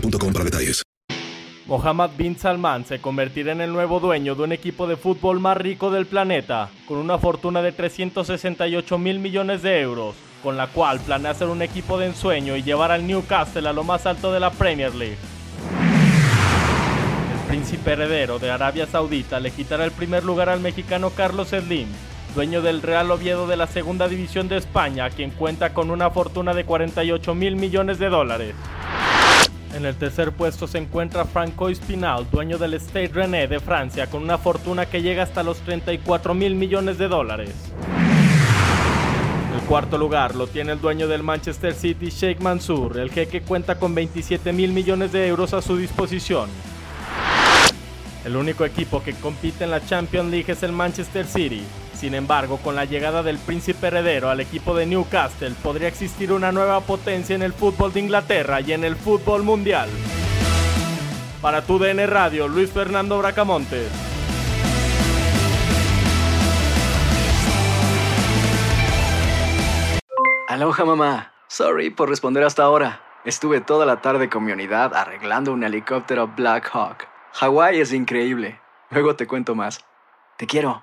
boostmobile.com bin Salman se convertirá en el nuevo dueño de un equipo de fútbol más rico del planeta, con una fortuna de 368 mil millones de euros, con la cual planea hacer un equipo de ensueño y llevar al Newcastle a lo más alto de la Premier League. El príncipe heredero de Arabia Saudita le quitará el primer lugar al mexicano Carlos Slim, dueño del Real Oviedo de la Segunda División de España, quien cuenta con una fortuna de 48 mil millones de dólares. En el tercer puesto se encuentra Franco Spinal, dueño del Stade René de Francia, con una fortuna que llega hasta los 34 mil millones de dólares. El cuarto lugar lo tiene el dueño del Manchester City, Sheikh Mansour. El jeque cuenta con 27 mil millones de euros a su disposición. El único equipo que compite en la Champions League es el Manchester City. Sin embargo, con la llegada del príncipe heredero al equipo de Newcastle, podría existir una nueva potencia en el fútbol de Inglaterra y en el fútbol mundial. Para tu DN Radio, Luis Fernando Bracamontes. Aloha mamá. Sorry por responder hasta ahora. Estuve toda la tarde con mi unidad arreglando un helicóptero Black Hawk. Hawái es increíble. Luego te cuento más. Te quiero.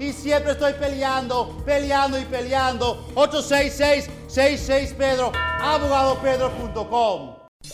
Y siempre estoy peleando, peleando y peleando. 866-66 Pedro, abogadopedro.com.